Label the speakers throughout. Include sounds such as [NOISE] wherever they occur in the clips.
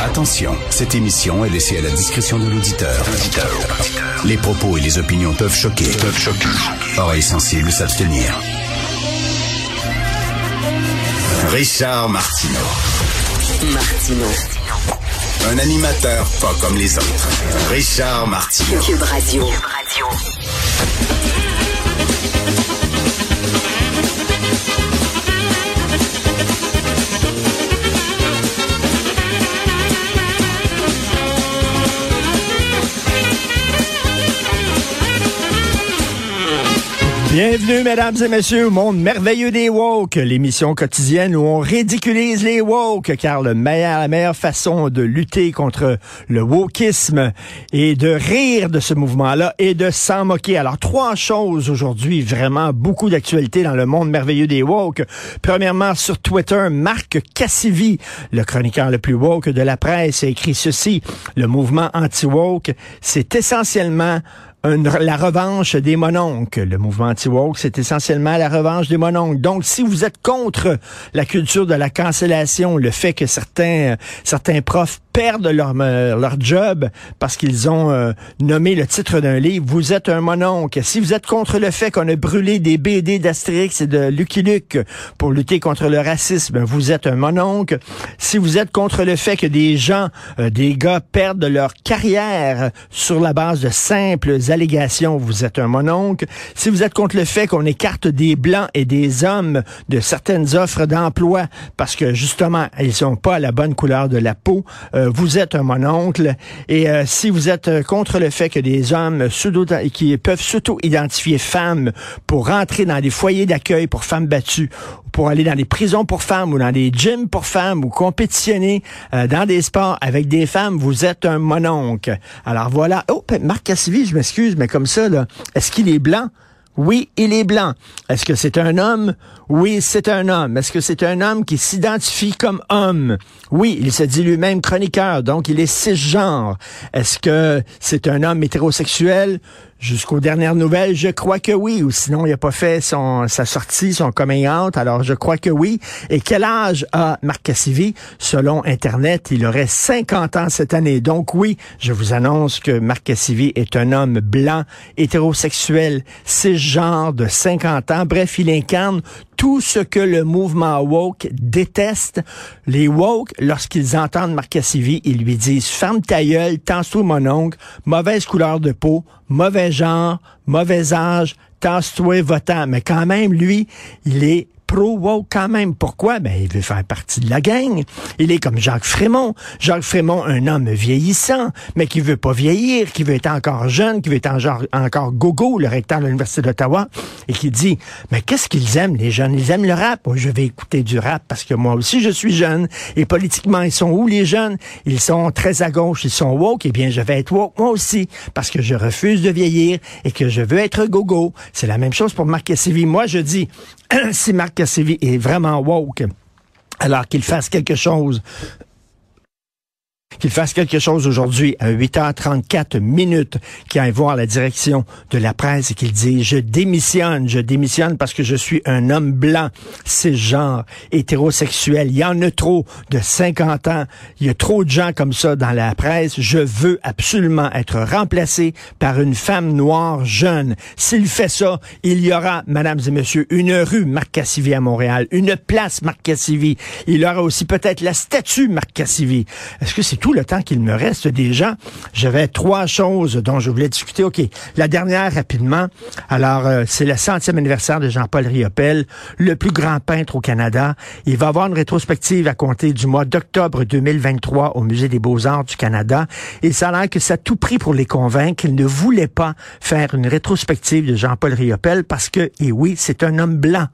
Speaker 1: Attention, cette émission est laissée à la discrétion de l'auditeur. Les propos et les opinions peuvent choquer. Peuvent choquer. Oreilles sensibles s'abstenir. Richard Martineau.
Speaker 2: Martino.
Speaker 1: Un animateur pas comme les autres. Richard Martineau.
Speaker 2: Cube Radio.
Speaker 3: Bienvenue, mesdames et messieurs, au monde merveilleux des woke, l'émission quotidienne où on ridiculise les woke, car la meilleure façon de lutter contre le wokisme et de rire de ce mouvement-là et de s'en moquer. Alors, trois choses aujourd'hui, vraiment beaucoup d'actualité dans le monde merveilleux des woke. Premièrement, sur Twitter, Marc Cassivi, le chroniqueur le plus woke de la presse, a écrit ceci. Le mouvement anti-woke, c'est essentiellement la revanche des mononcles. Le mouvement anti-woke, c'est essentiellement la revanche des mononcles. Donc, si vous êtes contre la culture de la cancellation, le fait que certains, euh, certains profs perdent leur, leur job parce qu'ils ont euh, nommé le titre d'un livre, vous êtes un. Si vous êtes contre le fait qu'on a brûlé des BD d'Astérix et de Lucky Luke pour lutter contre le racisme, vous êtes un mononcle. Si vous êtes contre le fait que des gens, euh, des gars perdent leur carrière sur la base de simples allégations, vous êtes un mononcle. Si vous êtes contre le fait qu'on écarte des blancs et des hommes de certaines offres d'emploi parce que justement, ils sont pas à la bonne couleur de la peau, euh, vous êtes un mononcle. Et euh, si vous êtes euh, contre le fait que des hommes qui peuvent s'auto-identifier femmes pour rentrer dans des foyers d'accueil pour femmes battues, pour aller dans des prisons pour femmes ou dans des gyms pour femmes ou compétitionner euh, dans des sports avec des femmes, vous êtes un mononcle. Alors voilà. Oh, Marc Cassivi, je m'excuse, mais comme ça, est-ce qu'il est blanc? Oui, il est blanc. Est-ce que c'est un homme? Oui, c'est un homme. Est-ce que c'est un homme qui s'identifie comme homme? Oui, il se dit lui-même chroniqueur, donc il est cisgenre. Est-ce que c'est un homme hétérosexuel? Jusqu'aux dernières nouvelles, je crois que oui, ou sinon il n'a pas fait son, sa sortie, son coming out, alors je crois que oui. Et quel âge a Marc Cassivi? Selon Internet, il aurait 50 ans cette année. Donc oui, je vous annonce que Marc Cassivi est un homme blanc, hétérosexuel, cisgenre de 50 ans. Bref, il incarne tout ce que le mouvement woke déteste. Les woke, lorsqu'ils entendent Marc Cassivi, ils lui disent « Ferme ta gueule, tasse-toi mon oncle, mauvaise couleur de peau, genre, mauvais âge, tasse-toi votant. » Mais quand même, lui, il est pro-woke quand même. Pourquoi? Ben, il veut faire partie de la gang. Il est comme Jacques Frémont. Jacques Frémont, un homme vieillissant, mais qui veut pas vieillir, qui veut être encore jeune, qui veut être encore gogo, le recteur de l'Université d'Ottawa, et qui dit, mais qu'est-ce qu'ils aiment, les jeunes? Ils aiment le rap. Oh, je vais écouter du rap parce que moi aussi, je suis jeune. Et politiquement, ils sont où, les jeunes? Ils sont très à gauche, ils sont woke. Eh bien, je vais être woke, moi aussi, parce que je refuse de vieillir et que je veux être gogo. C'est la même chose pour Marc Cassivi. Moi, je dis, [CLEARS THROAT] si Marc Est vraiment woke, alors qu'il fasse quelque chose qu'il fasse quelque chose aujourd'hui à 8h34 minutes, qu'il aille voir la direction de la presse et qu'il dise je démissionne, je démissionne parce que je suis un homme blanc, genre hétérosexuel. Il y en a trop de 50 ans. Il y a trop de gens comme ça dans la presse. Je veux absolument être remplacé par une femme noire jeune. S'il fait ça, il y aura, mesdames et messieurs, une rue Marc Cassivi à Montréal, une place Marc Cassivi. Il y aura aussi peut-être la statue Marc Cassivi. Est-ce que c'est tout le temps qu'il me reste déjà? J'avais trois choses dont je voulais discuter. OK. La dernière, rapidement. Alors, euh, c'est le centième anniversaire de Jean-Paul Riopel, le plus grand peintre au Canada. Il va avoir une rétrospective à compter du mois d'octobre 2023 au Musée des Beaux-Arts du Canada. Et ça a l'air que ça a tout pris pour les convaincre qu'il ne voulait pas faire une rétrospective de Jean-Paul Riopel parce que, et oui, c'est un homme blanc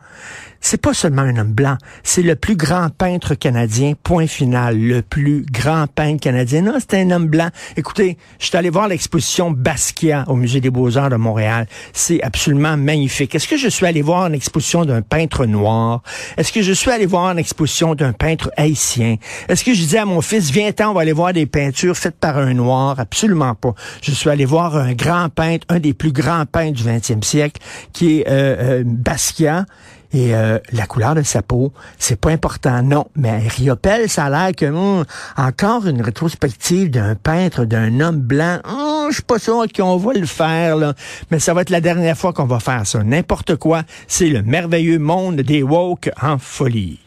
Speaker 3: c'est pas seulement un homme blanc, c'est le plus grand peintre canadien, point final, le plus grand peintre canadien. Non, c'est un homme blanc. Écoutez, je suis allé voir l'exposition Basquiat au Musée des Beaux-Arts de Montréal. C'est absolument magnifique. Est-ce que je suis allé voir une exposition d'un peintre noir? Est-ce que je suis allé voir une exposition d'un peintre haïtien? Est-ce que je dis à mon fils, viens-t'en, on va aller voir des peintures faites par un noir? Absolument pas. Je suis allé voir un grand peintre, un des plus grands peintres du 20e siècle, qui est euh, euh, Basquiat. Et euh, la couleur de sa peau, c'est pas important, non. Mais Riopel, ça a l'air que hum, encore une rétrospective d'un peintre, d'un homme blanc. Hum, je suis pas sûr qu'on va le faire, là. Mais ça va être la dernière fois qu'on va faire ça. N'importe quoi, c'est le merveilleux monde des woke en folie.